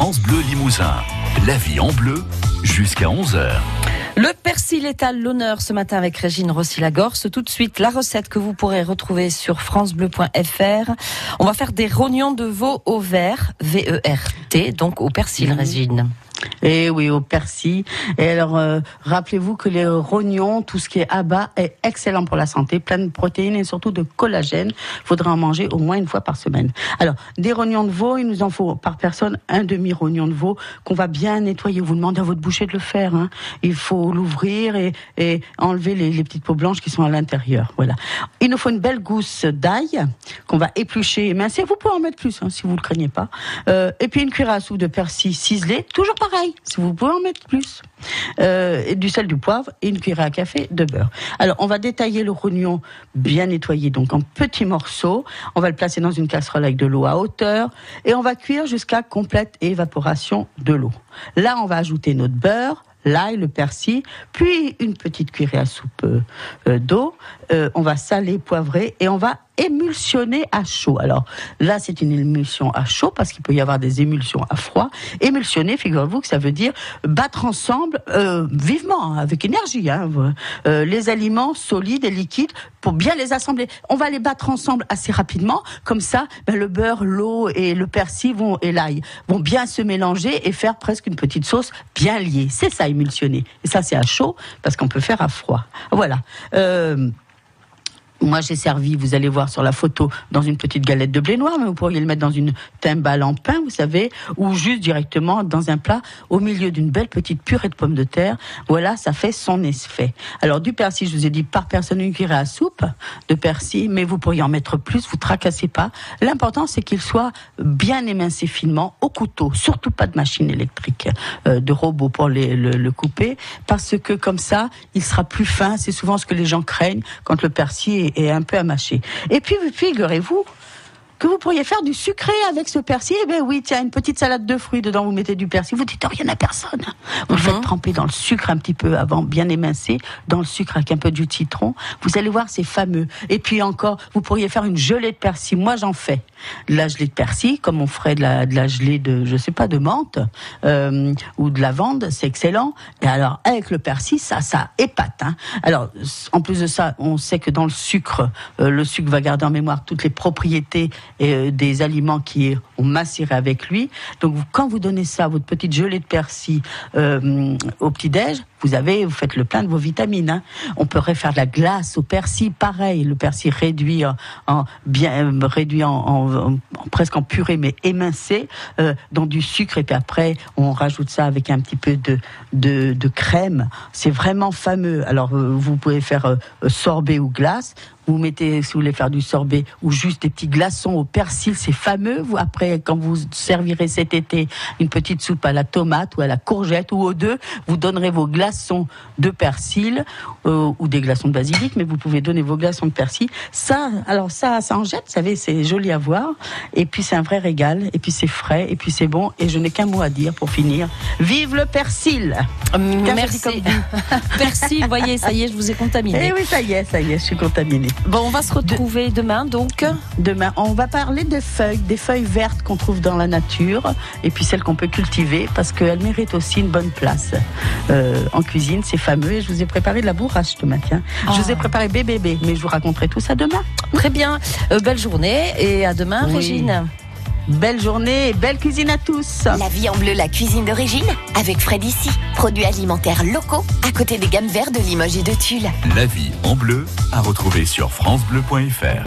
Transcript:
France Bleu Limousin. La vie en bleu jusqu'à 11h. Le persil est à l'honneur ce matin avec Régine Rossi-Lagorce. Tout de suite, la recette que vous pourrez retrouver sur francebleu.fr. On va faire des rognons de veau au vert, V-E-R-T, donc au persil, Régine. Et eh oui, au persil. Et alors, euh, rappelez-vous que les rognons, tout ce qui est abat, est excellent pour la santé, plein de protéines et surtout de collagène. Faudra en manger au moins une fois par semaine. Alors, des rognons de veau, il nous en faut par personne un demi-rognon de veau qu'on va bien nettoyer. Vous demandez à votre boucher de le faire. Hein. Il faut l'ouvrir et, et, enlever les, les, petites peaux blanches qui sont à l'intérieur. Voilà. Il nous faut une belle gousse d'ail qu'on va éplucher et mincer. Vous pouvez en mettre plus hein, si vous le craignez pas. Euh, et puis une cuillère à soupe de persil ciselé, toujours si vous pouvez en mettre plus. Euh, du sel, du poivre et une cuillère à café de beurre. Alors, on va détailler le rognon bien nettoyé, donc en petits morceaux. On va le placer dans une casserole avec de l'eau à hauteur et on va cuire jusqu'à complète évaporation de l'eau. Là, on va ajouter notre beurre, l'ail, le persil, puis une petite cuillère à soupe euh, d'eau. Euh, on va saler, poivrer et on va émulsionner à chaud. Alors là, c'est une émulsion à chaud parce qu'il peut y avoir des émulsions à froid. Émulsionner, figurez-vous que ça veut dire battre ensemble euh, vivement, hein, avec énergie, hein, euh, les aliments solides et liquides pour bien les assembler. On va les battre ensemble assez rapidement, comme ça, ben, le beurre, l'eau et le persil vont et l'ail vont bien se mélanger et faire presque une petite sauce bien liée. C'est ça émulsionner. Et ça, c'est à chaud parce qu'on peut faire à froid. Voilà. Euh, moi, j'ai servi, vous allez voir sur la photo, dans une petite galette de blé noir, mais vous pourriez le mettre dans une timbale en pain, vous savez, ou juste directement dans un plat au milieu d'une belle petite purée de pommes de terre. Voilà, ça fait son effet. Alors, du persil, je vous ai dit par personne une cuillère à soupe de persil, mais vous pourriez en mettre plus, vous tracassez pas. L'important, c'est qu'il soit bien émincé finement au couteau, surtout pas de machine électrique, euh, de robot pour le, le couper, parce que comme ça, il sera plus fin. C'est souvent ce que les gens craignent quand le persil est et un peu à. Et puis, figurez-vous que vous pourriez faire du sucré avec ce persil. Eh bien oui, tiens, une petite salade de fruits dedans, vous mettez du persil. Vous dites, oh, il n'y en a personne. Vous le faites mhm. tremper dans le sucre un petit peu avant, bien émincé, dans le sucre avec un peu du citron. Vous allez voir, c'est fameux. Et puis encore, vous pourriez faire une gelée de persil. Moi, j'en fais. De la gelée de persil, comme on ferait de la, de la gelée de, je sais pas, de menthe euh, ou de lavande, c'est excellent. Et alors, avec le persil, ça, ça épate. Hein. Alors, en plus de ça, on sait que dans le sucre, euh, le sucre va garder en mémoire toutes les propriétés euh, des aliments qui ont macéré avec lui. Donc quand vous donnez ça, votre petite gelée de persil euh, au petit-déj, vous avez, vous faites le plein de vos vitamines. Hein. On pourrait faire de la glace au persil, pareil, le persil réduit en, bien euh, réduit en, presque en purée mais émincé dans du sucre et puis après on rajoute ça avec un petit peu de, de crème. C'est vraiment fameux. Alors vous pouvez faire sorbet ou glace vous mettez, si vous voulez faire du sorbet, ou juste des petits glaçons au persil, c'est fameux. Vous, après, quand vous servirez cet été une petite soupe à la tomate ou à la courgette ou aux deux, vous donnerez vos glaçons de persil euh, ou des glaçons de basilic, mais vous pouvez donner vos glaçons de persil. Ça, alors ça, ça en jette, vous savez, c'est joli à voir. Et puis c'est un vrai régal. Et puis c'est frais. Et puis c'est bon. Et je n'ai qu'un mot à dire pour finir. Vive le persil Merci. persil, voyez, ça y est, je vous ai contaminé. Eh oui, ça y est, ça y est, je suis contaminée. Bon, on va se retrouver demain donc. Demain, on va parler des feuilles, des feuilles vertes qu'on trouve dans la nature et puis celles qu'on peut cultiver parce qu'elles méritent aussi une bonne place euh, en cuisine. C'est fameux et je vous ai préparé de la bourrache ce matin. Je vous ai ah. préparé bébé, mais je vous raconterai tout ça demain. Très bien. Euh, belle journée et à demain, Régine. Belle journée et belle cuisine à tous. La vie en bleu, la cuisine d'origine, avec Fred ici. Produits alimentaires locaux, à côté des gammes vertes de Limoges et de Tulle. La vie en bleu, à retrouver sur FranceBleu.fr.